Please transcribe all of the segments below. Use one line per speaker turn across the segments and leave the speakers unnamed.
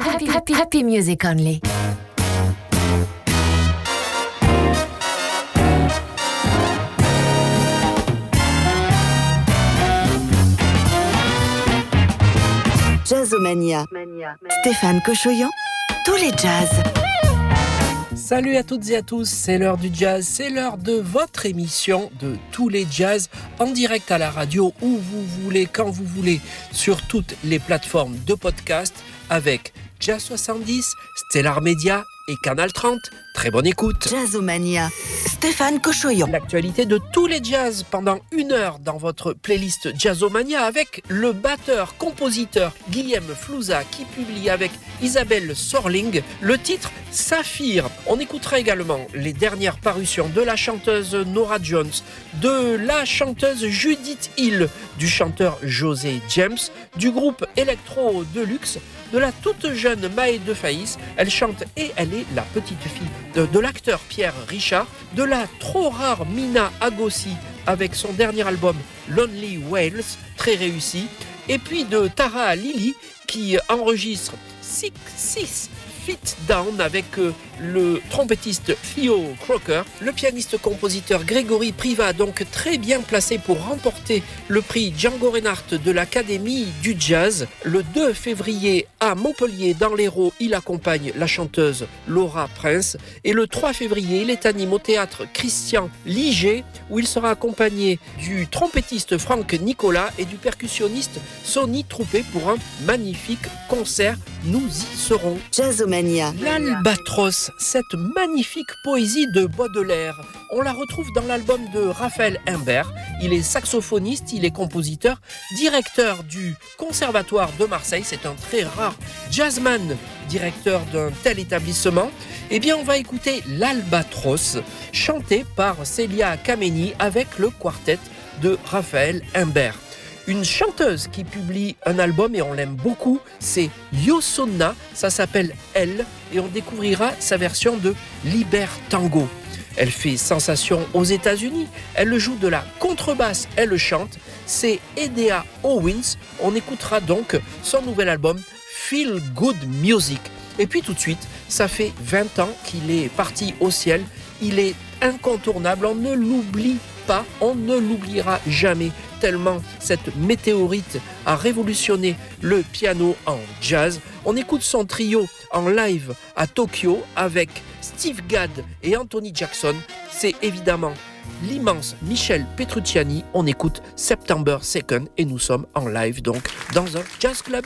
happy, happy, happy music only.
Jazzomania. Stéphane Cochoyan, tous les jazz.
Salut à toutes et à tous, c'est l'heure du jazz, c'est l'heure de votre émission de tous les jazz en direct à la radio où vous voulez, quand vous voulez, sur toutes les plateformes de podcast avec Jazz 70, Stellar Media et Canal 30. Très bonne écoute.
Jazzomania. Stéphane Cochoyon.
L'actualité de tous les jazz pendant une heure dans votre playlist Jazzomania avec le batteur, compositeur Guillaume Flouza qui publie avec Isabelle Sorling le titre Saphir. On écoutera également les dernières parutions de la chanteuse Nora Jones, de la chanteuse Judith Hill, du chanteur José James, du groupe Electro Deluxe, de la toute jeune Maë de Faïs. Elle chante et elle est la petite fille de, l'acteur Pierre Richard, de la trop rare Mina Agossi avec son dernier album Lonely Whales, très réussi, et puis de Tara Lily qui enregistre Six, Six Fit Down avec euh, le trompettiste Theo Crocker, le pianiste-compositeur Grégory Priva, donc très bien placé pour remporter le prix Django Reinhardt de l'Académie du Jazz. Le 2 février à Montpellier, dans l'Hérault, il accompagne la chanteuse Laura Prince. Et le 3 février, il est animé au théâtre Christian Liger, où il sera accompagné du trompettiste Franck Nicolas et du percussionniste Sonny Troupé pour un magnifique concert. Nous y serons.
Jazzomania.
L'Albatros, cette magnifique poésie de Baudelaire, on la retrouve dans l'album de Raphaël Imbert. Il est saxophoniste, il est compositeur, directeur du Conservatoire de Marseille. C'est un très rare jazzman, directeur d'un tel établissement. Eh bien, on va écouter l'Albatros, chanté par Célia Kameni avec le quartet de Raphaël Imbert. Une chanteuse qui publie un album et on l'aime beaucoup, c'est Yosonna, ça s'appelle Elle et on découvrira sa version de Liber Tango. Elle fait sensation aux États-Unis, elle joue de la contrebasse, elle le chante, c'est Edea Owens, on écoutera donc son nouvel album Feel Good Music. Et puis tout de suite, ça fait 20 ans qu'il est parti au ciel, il est incontournable, on ne l'oublie on ne l'oubliera jamais, tellement cette météorite a révolutionné le piano en jazz. On écoute son trio en live à Tokyo avec Steve Gadd et Anthony Jackson. C'est évidemment l'immense Michel Petrucciani. On écoute September 2nd et nous sommes en live donc dans un jazz club.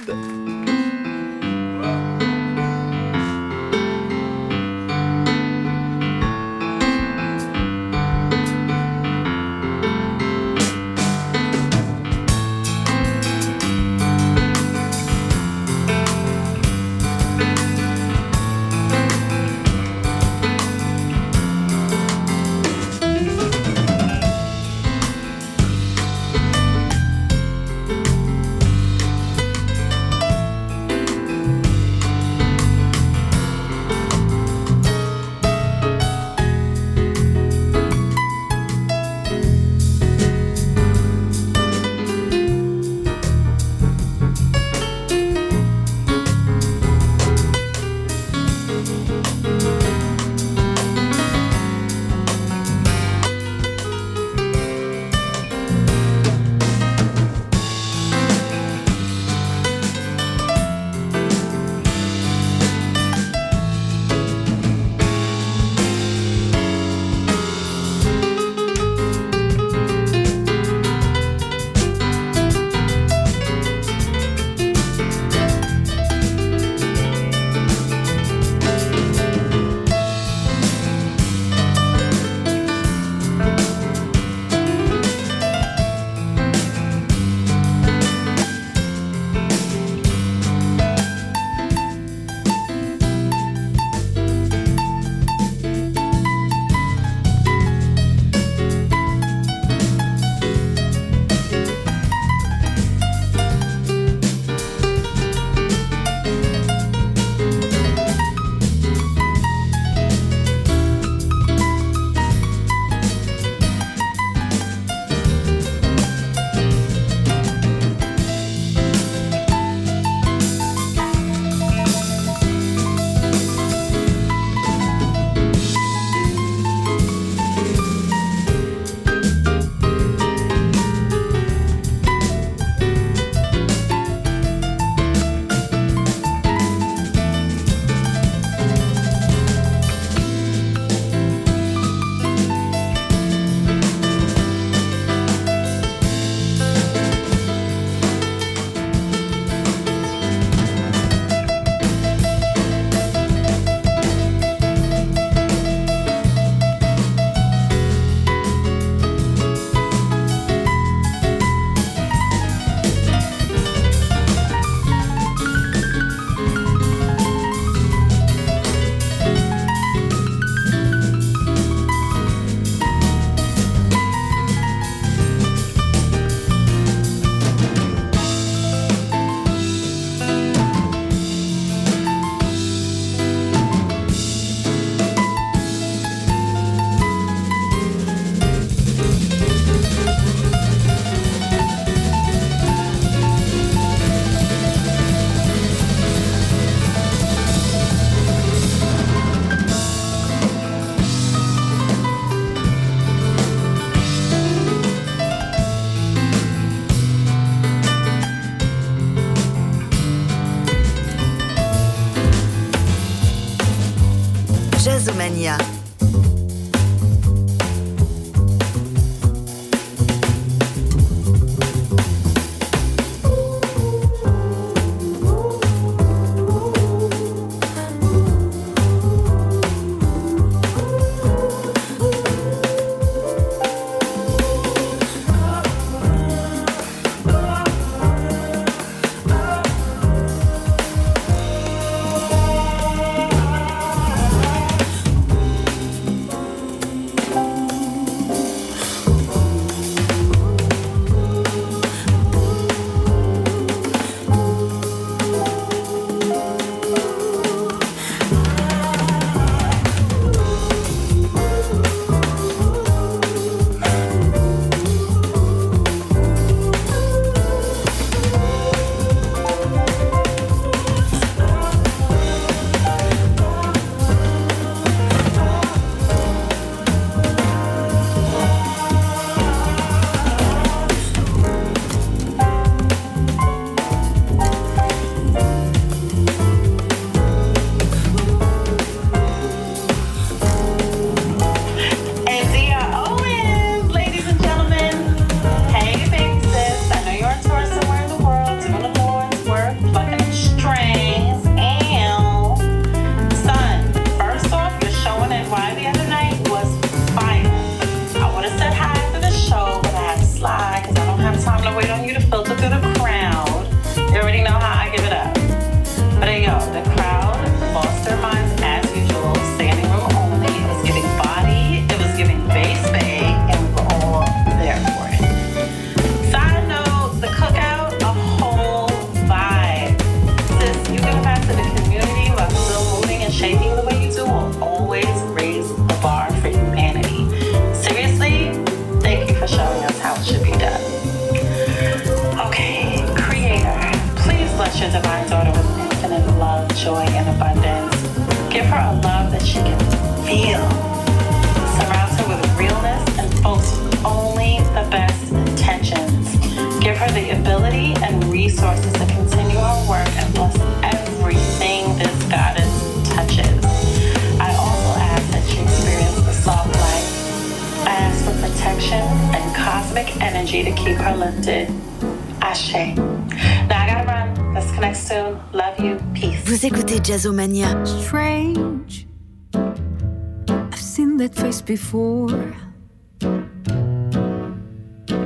Jazzomania.
Strange. I've seen that face before.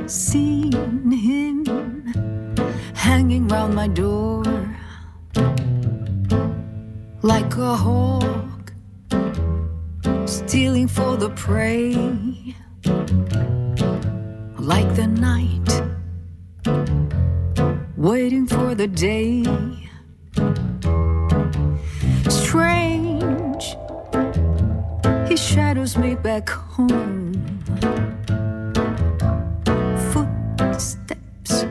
Seen him hanging round my door like a hawk stealing for the prey. Like the night waiting for the day shadows me back home. Footsteps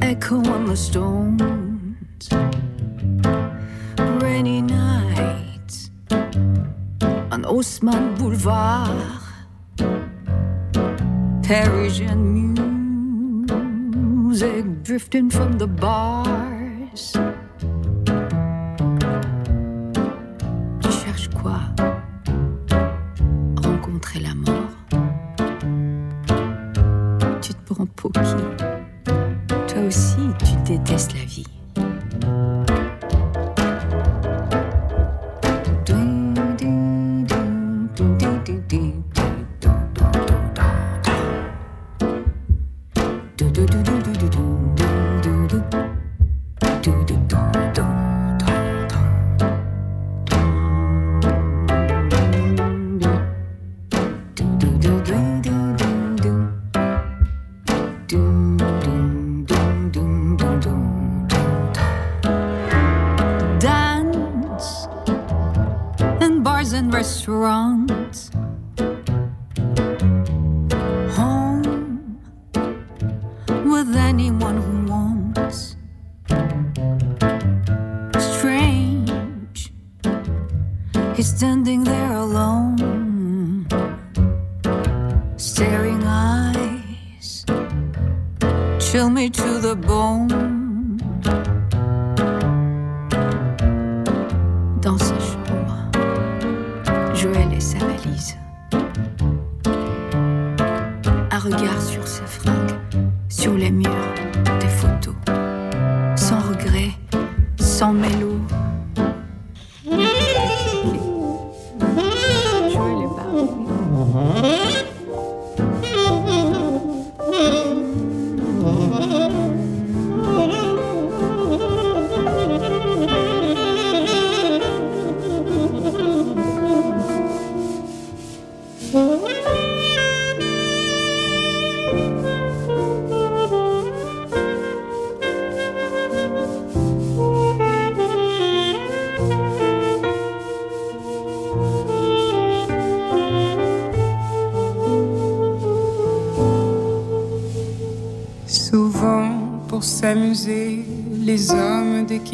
echo on the stones. Rainy nights on Haussmann Boulevard. Parisian music drifting from the bars.
He's standing
there
alone, staring eyes chill me to the bone.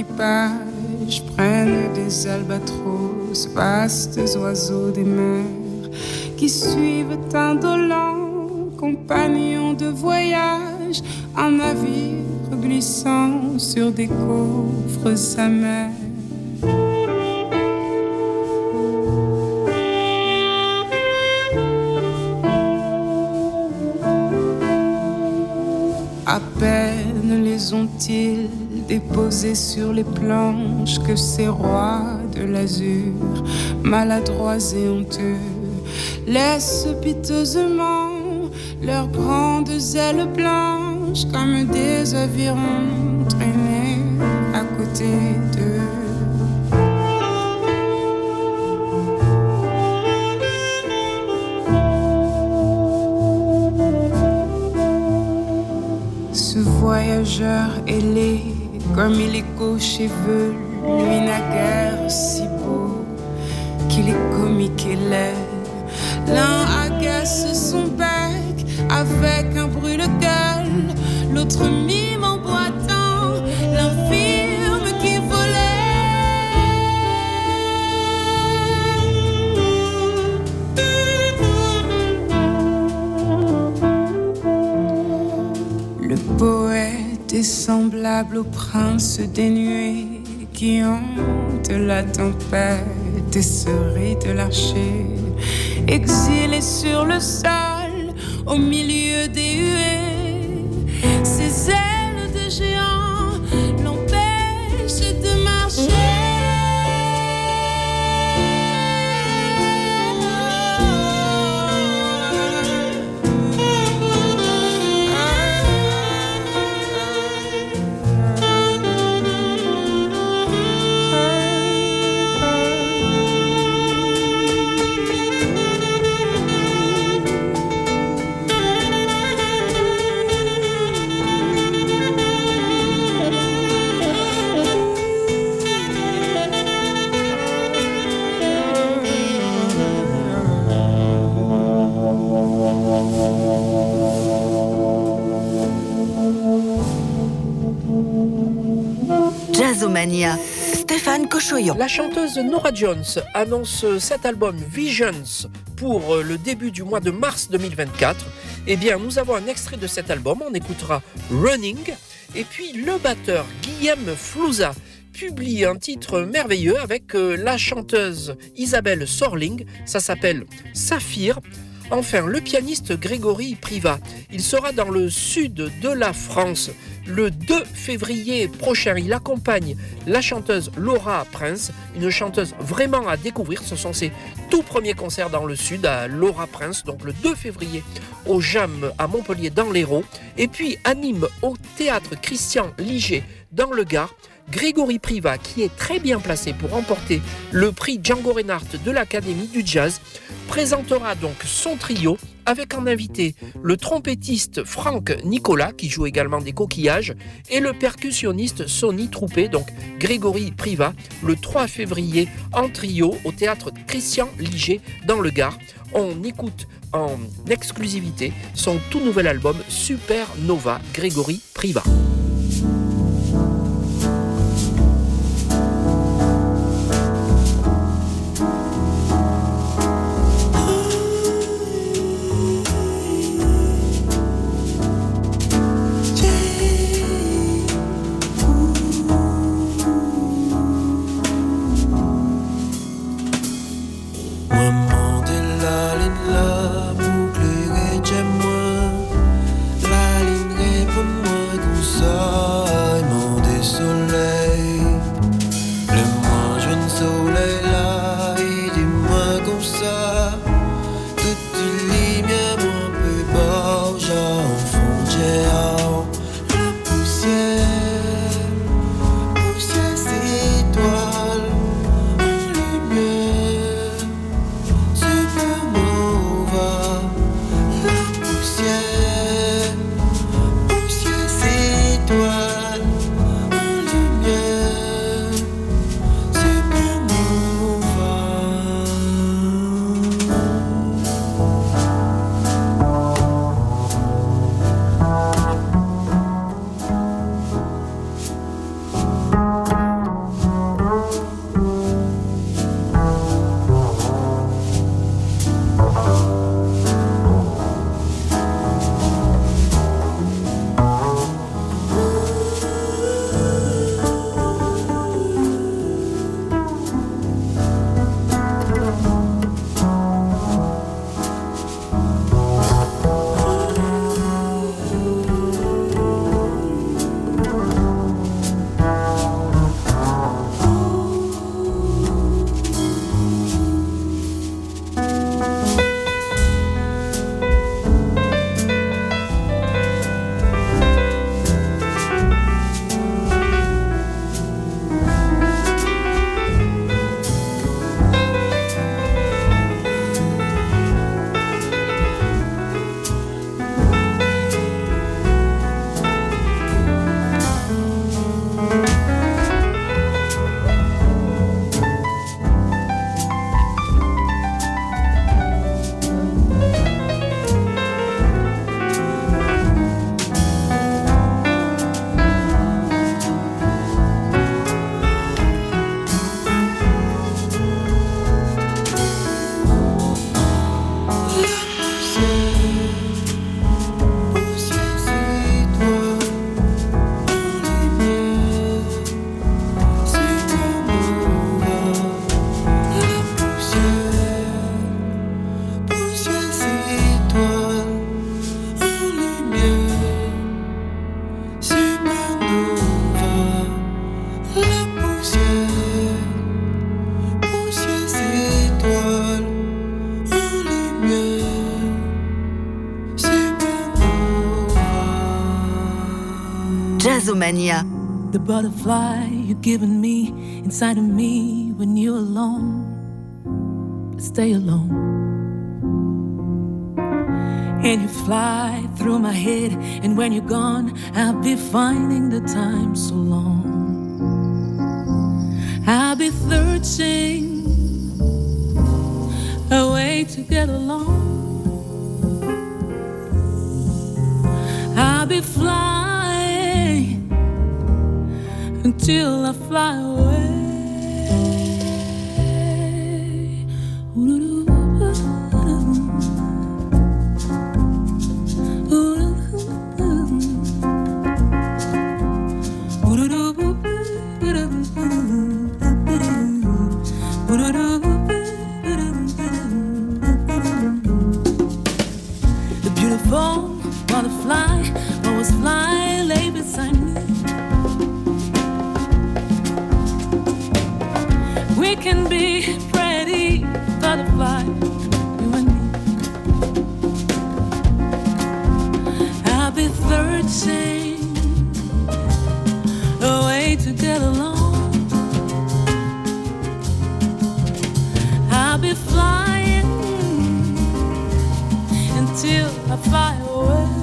Prennent des albatros, vastes oiseaux des mers, qui suivent indolents, compagnons de voyage, un navire glissant sur des coffres amers. Sur les planches que ces rois de l'azur, maladroits et honteux, laissent piteusement leurs grandes ailes blanches comme des avirons traîner à côté d'eux. Ce voyageur ailé, comme il est cheveux, lui n'a guère si beau qu'il est comique et laid. L'un agace son bec avec un brûle-gueule, l'autre mime est semblable au prince dénué qui hante la tempête et se rit de l'archer, exilé sur le sol au milieu des huées.
La chanteuse Nora Jones annonce cet album Visions pour le début du mois de mars 2024. Eh bien, nous avons un extrait de cet album. On écoutera Running. Et puis, le batteur Guillaume Flouza publie un titre merveilleux avec euh, la chanteuse Isabelle Sorling. Ça s'appelle Saphir. Enfin, le pianiste Grégory Privat. Il sera dans le sud de la France le 2 février prochain. Il accompagne la chanteuse Laura Prince, une chanteuse vraiment à découvrir. Ce sont ses tout premiers concerts dans le sud à Laura Prince, donc le 2 février au JAM à Montpellier dans l'Hérault. Et puis anime au théâtre Christian Liger dans le Gard. Grégory Privat, qui est très bien placé pour remporter le prix Django Reinhardt de l'Académie du Jazz, présentera donc son trio avec en invité le trompettiste Franck Nicolas, qui joue également des coquillages, et le percussionniste Sonny Troupé, donc Grégory Privat, le 3 février en trio au théâtre Christian Liger dans le Gard. On écoute en exclusivité son tout nouvel album Super Nova Grégory Privat.
The butterfly you're giving me inside of me when you're alone. Stay alone. And you fly through my head, and when you're gone, I'll be finding the time so long. I'll be searching a way to get along. I'll be flying until I fly away. Searching a way to get along. I'll be flying until I fly away.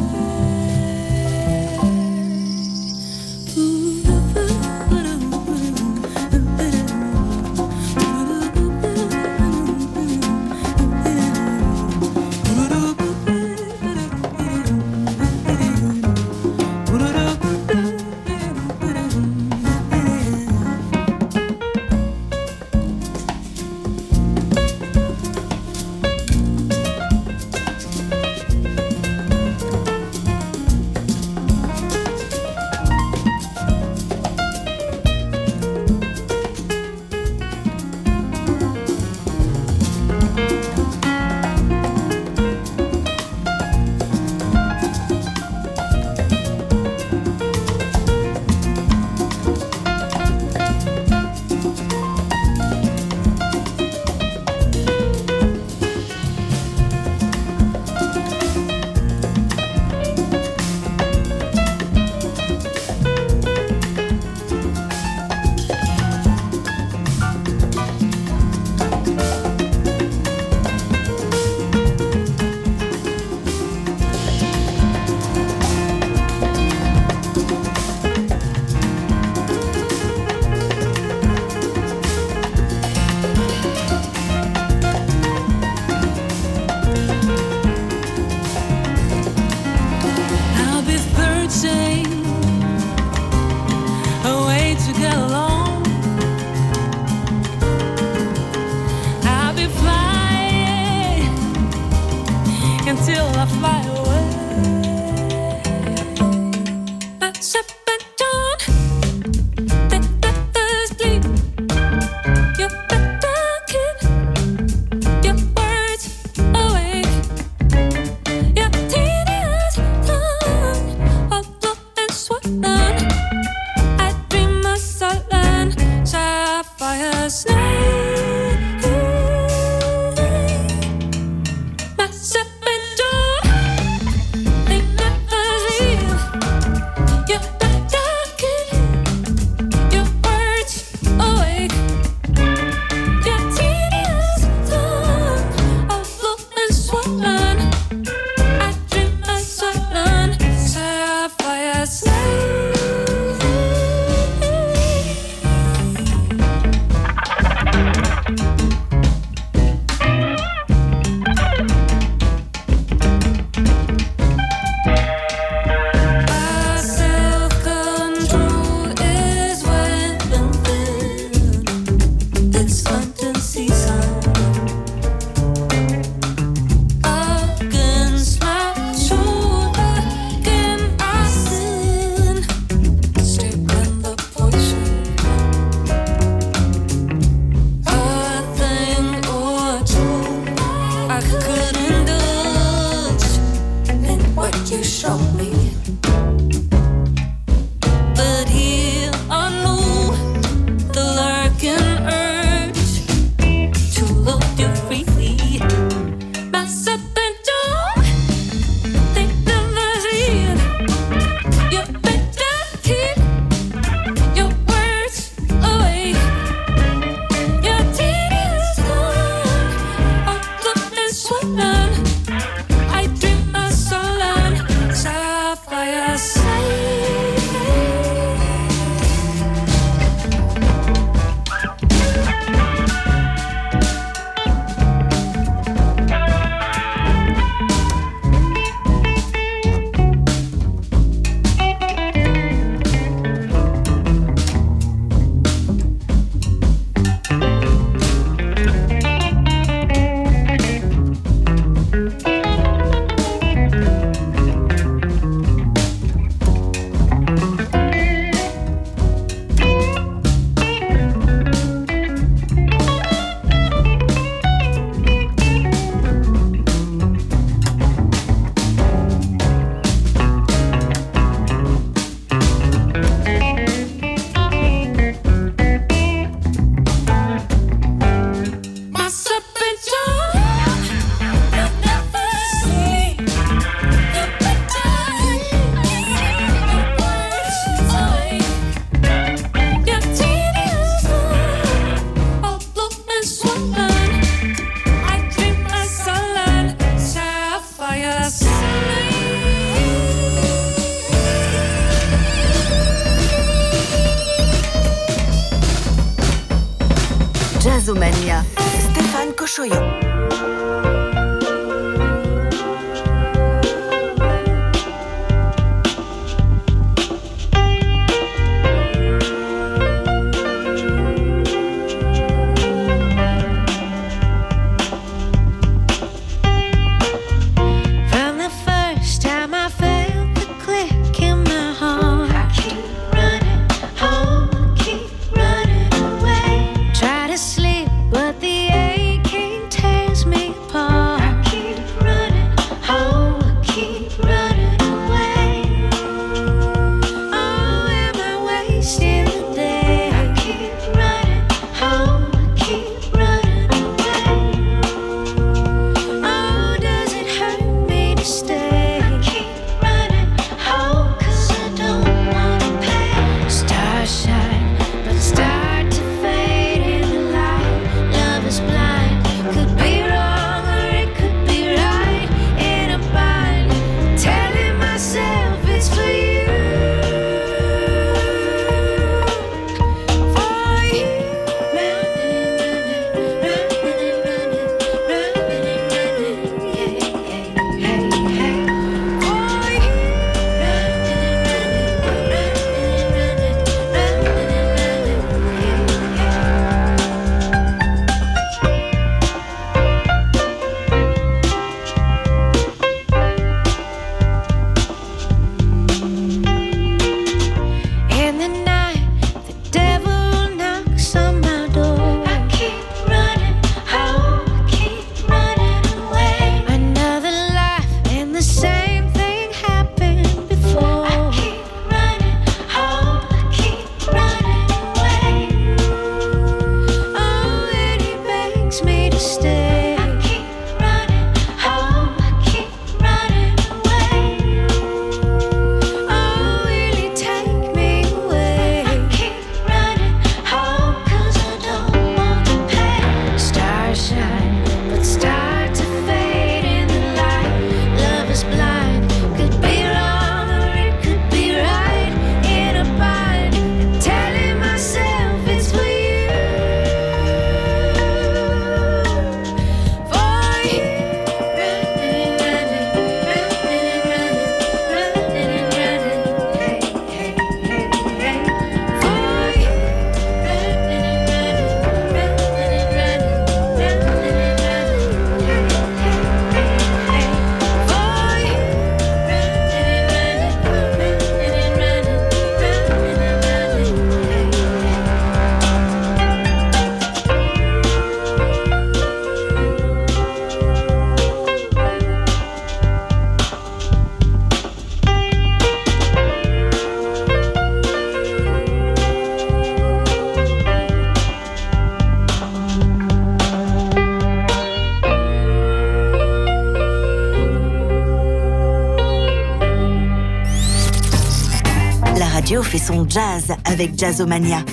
Fait son jazz avec Jazzomania.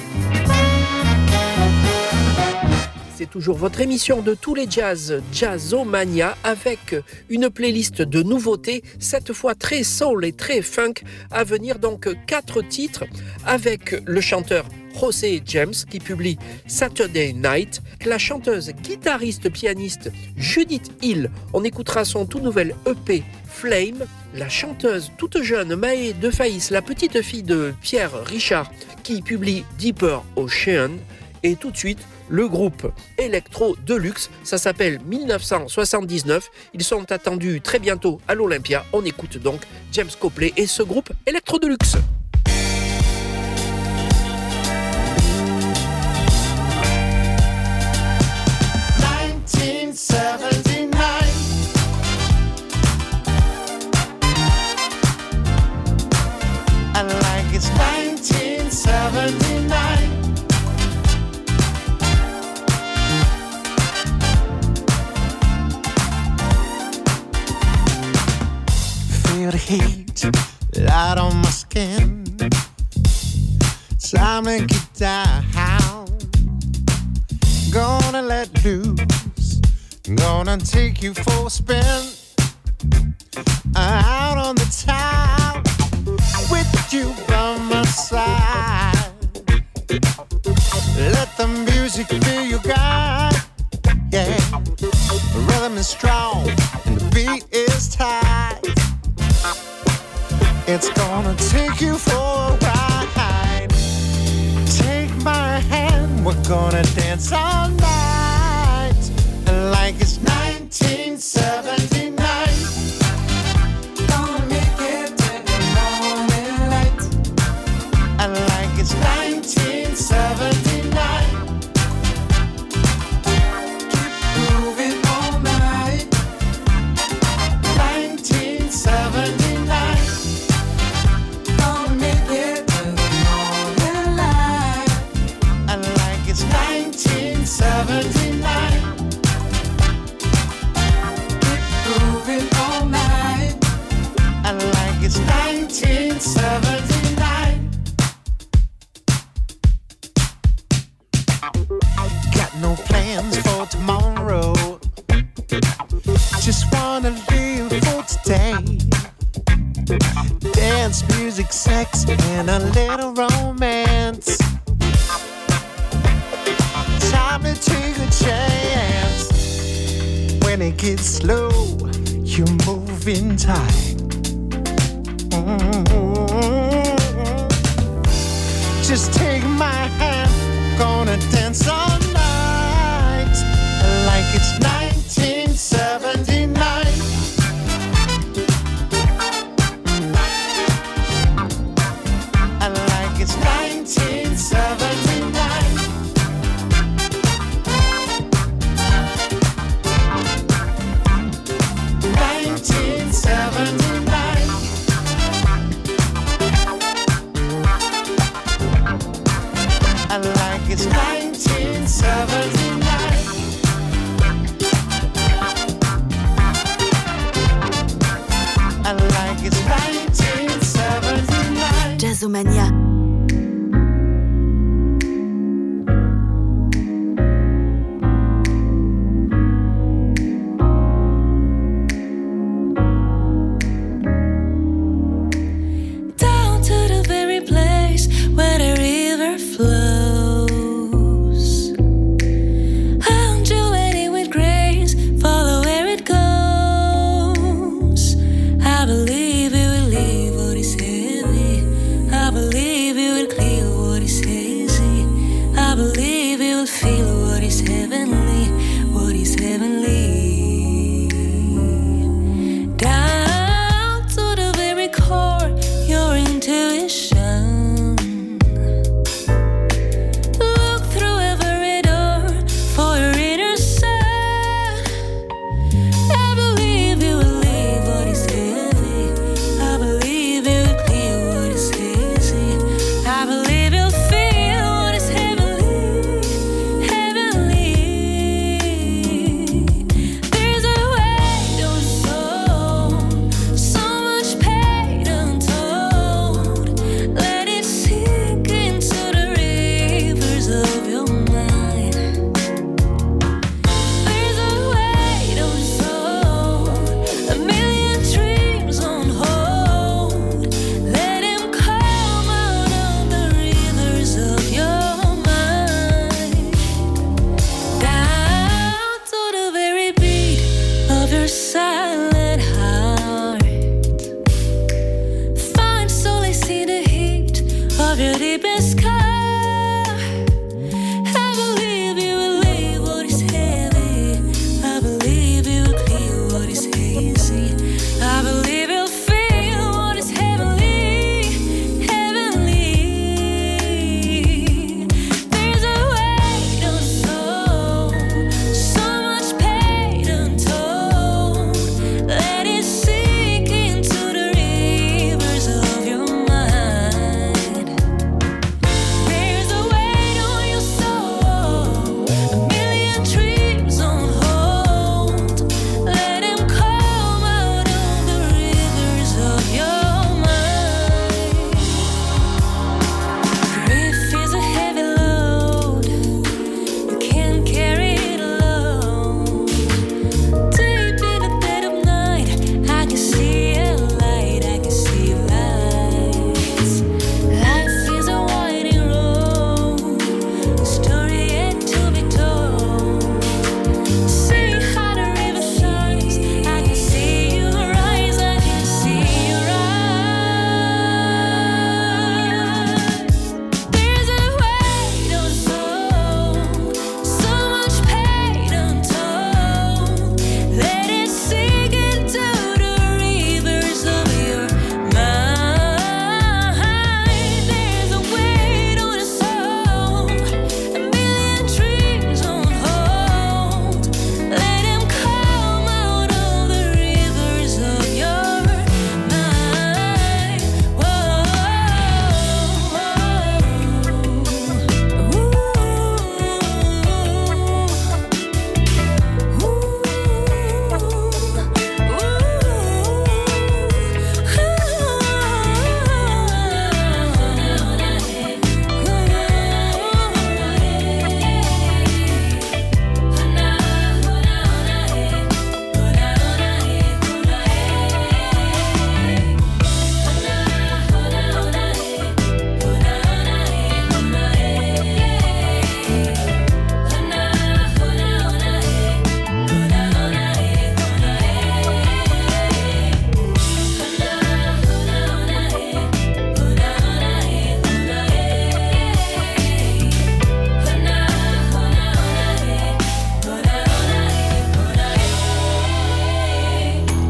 C'est toujours votre émission de tous les jazz, Jazzomania, avec une playlist de nouveautés, cette fois très soul et très funk, à venir donc quatre titres avec le chanteur José James qui publie Saturday Night, la chanteuse, guitariste, pianiste Judith Hill. On écoutera son tout nouvel EP Flame, la chanteuse toute jeune Maë de Faïs, la petite fille de Pierre Richard qui publie Deeper Ocean. Et tout de suite, le groupe Electro Deluxe, ça s'appelle 1979. Ils sont attendus très bientôt à l'Olympia. On écoute donc James Copley et ce groupe Electro Deluxe.
gonna down, gonna let loose, gonna take you for a spin out on the town with you by my side. Let the music be your guide, yeah. The rhythm is strong and the beat is tight. It's gonna take you for a gonna dance all night. it's 1979. Got no plans for tomorrow. Just wanna live for today. Dance, music, sex, and a little
is heavenly.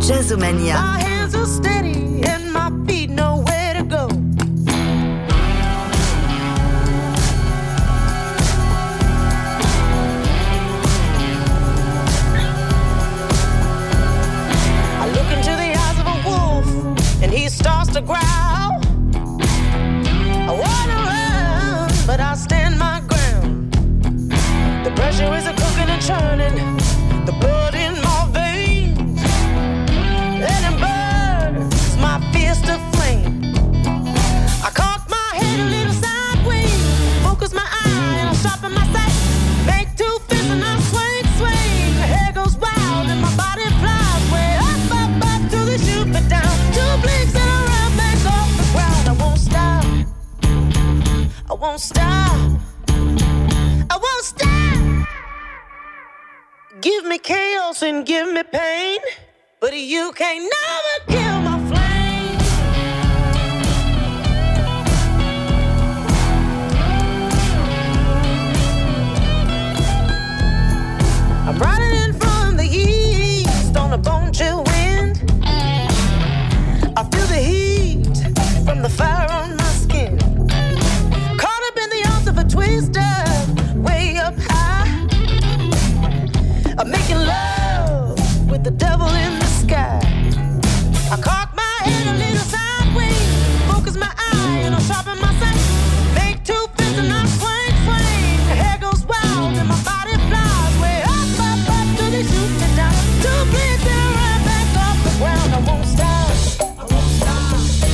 Jazzomania.
My hands are steady and my feet nowhere to go. I look into the eyes of a wolf and he starts to growl. Pressure is a cooking and churning. won't stop. I won't stop. Give me chaos and give me pain, but you can't
know.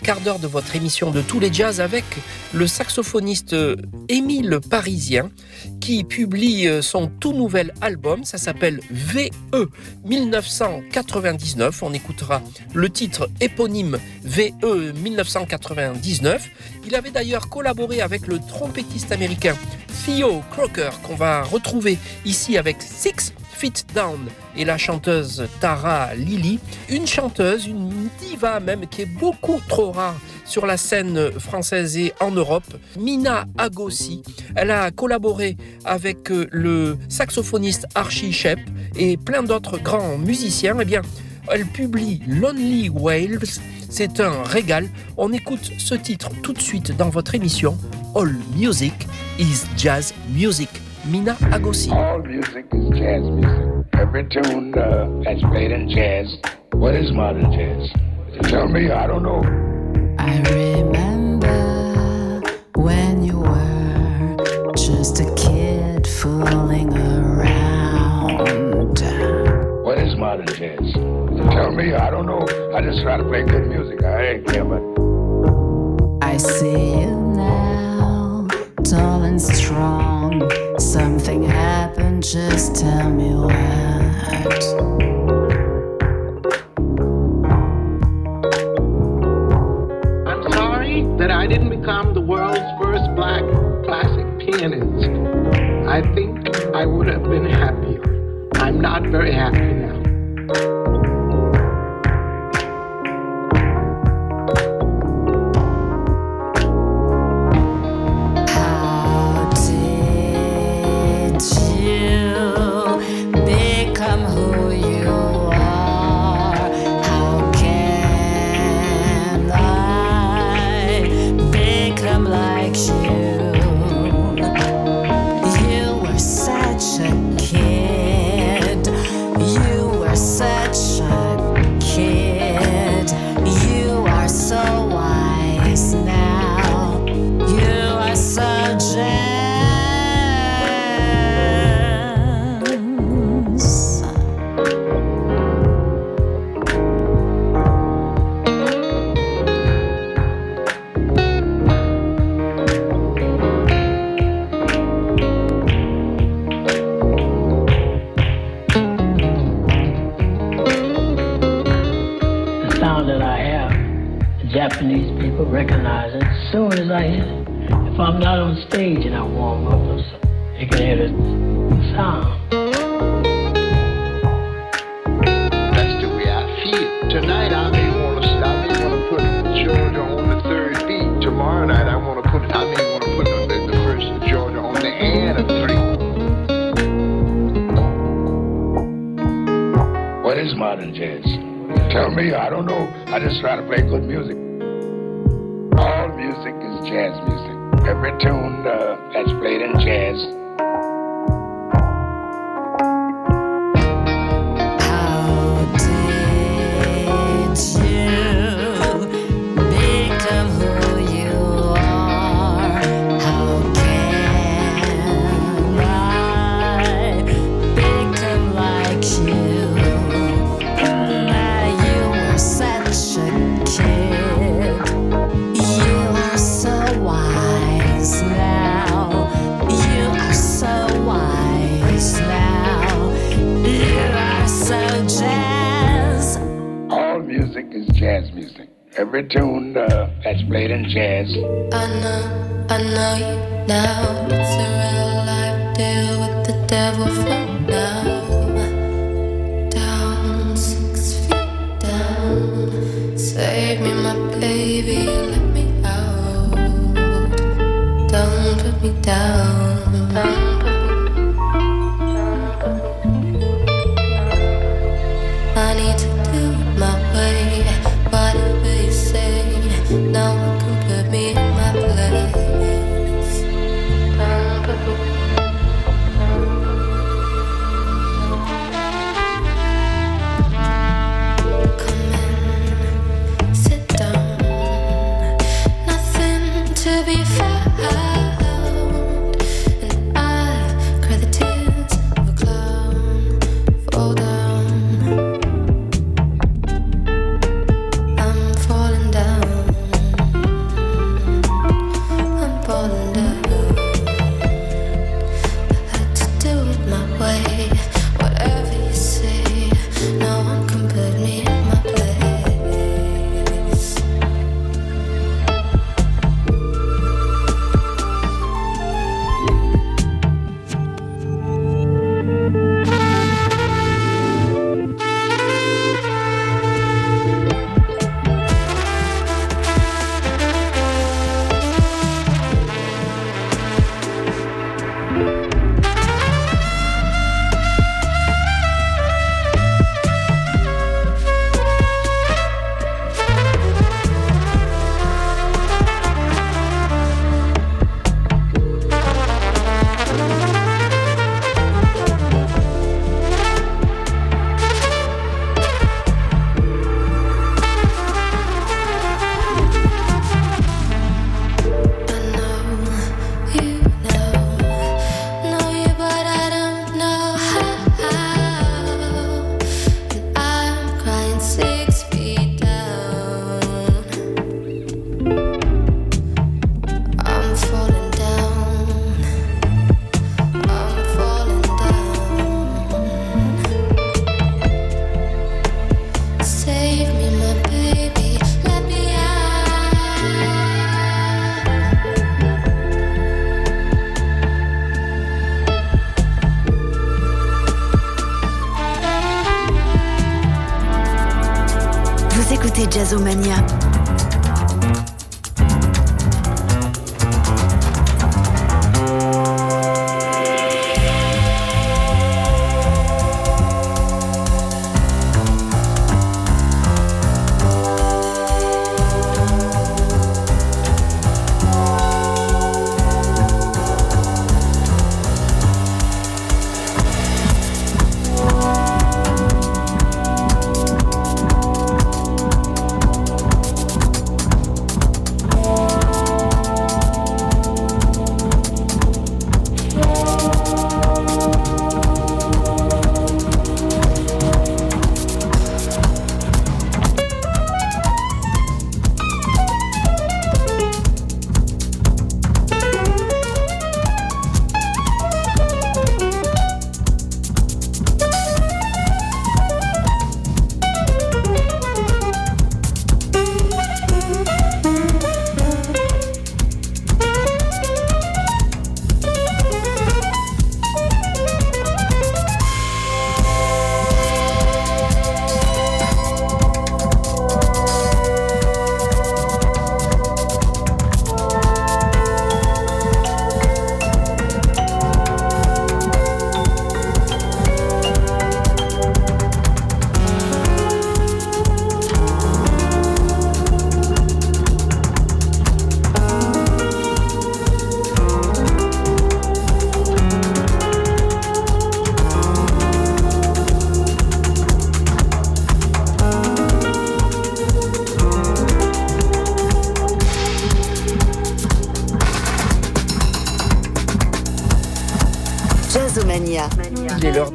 quart d'heure de votre émission de tous les jazz avec le saxophoniste euh, Émile Parisien qui publie euh, son tout nouvel album. Ça s'appelle VE 1999. On écoutera le titre éponyme VE 1999. Il avait d'ailleurs collaboré avec le trompettiste américain Theo Crocker qu'on va retrouver ici avec Six Feet Down et la chanteuse Tara Lily, une chanteuse, une diva même qui est beaucoup trop rare sur la scène française et en Europe, Mina Agossi. Elle a collaboré avec euh, le saxophoniste Archie Shepp et plein d'autres grands musiciens. Eh bien, elle publie Lonely Whales. C'est un régal. On écoute ce titre tout de suite dans votre émission All Music is Jazz Music. Mina Agossi.
Music is jazz music. Every tune uh, that's played in jazz. What is modern jazz? You tell me, I don't know.
I remember when you were just a kid fooling around.
What is modern jazz? You tell me, I don't know. I just try to play good music. I ain't care about
I see you and strong. Something happened, just tell me what.
I'm sorry that I didn't become the world's first black classic pianist. I think I would have been happier. I'm not very happy now.
Recognize it as soon as I hear it. If I'm not on stage and I warm up, or something, they can hear the sound.
That's the way I feel. Tonight I may want to I may want to put Georgia on the third beat. Tomorrow night I want to put I may want to put the, the, the first Georgia on the end of three.
What is modern jazz? Tell me, I don't know. I just try to play good music. Jazz music. Every tune uh, that's played in jazz. every tune uh, that's played in jazz.
I know, I know you now. It's a real life deal with the devil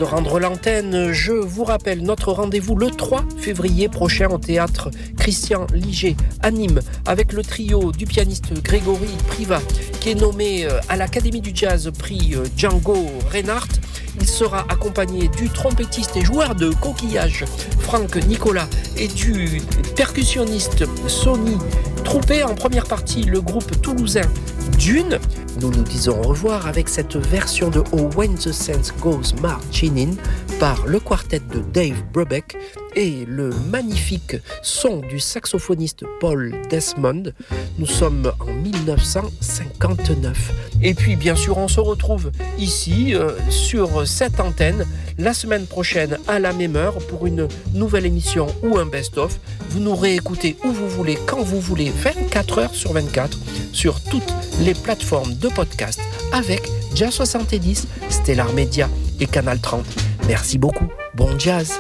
de rendre l'antenne. Je vous rappelle notre rendez-vous le 3 février prochain au théâtre Christian Liger à Nîmes avec le trio du pianiste Grégory Priva qui est nommé euh, à l'Académie du Jazz prix euh, Django Reinhardt. Il sera accompagné du trompettiste et joueur de coquillage Franck Nicolas et du percussionniste Sony Troupé en première partie le groupe toulousain Dune. Nous nous disons au revoir avec cette version de Oh When the Sense Goes Marching In par le quartet de Dave Brubeck et le magnifique son du saxophoniste Paul Desmond. Nous sommes en 1959. Et puis bien sûr on se retrouve ici euh, sur cette antenne la semaine prochaine à la même heure pour une nouvelle émission ou un best-of. Vous nous réécoutez où vous voulez, quand vous voulez, 24 heures sur 24 sur toutes les plateformes de podcast avec Jazz 70, Stellar Media et Canal 30. Merci beaucoup. Bon jazz.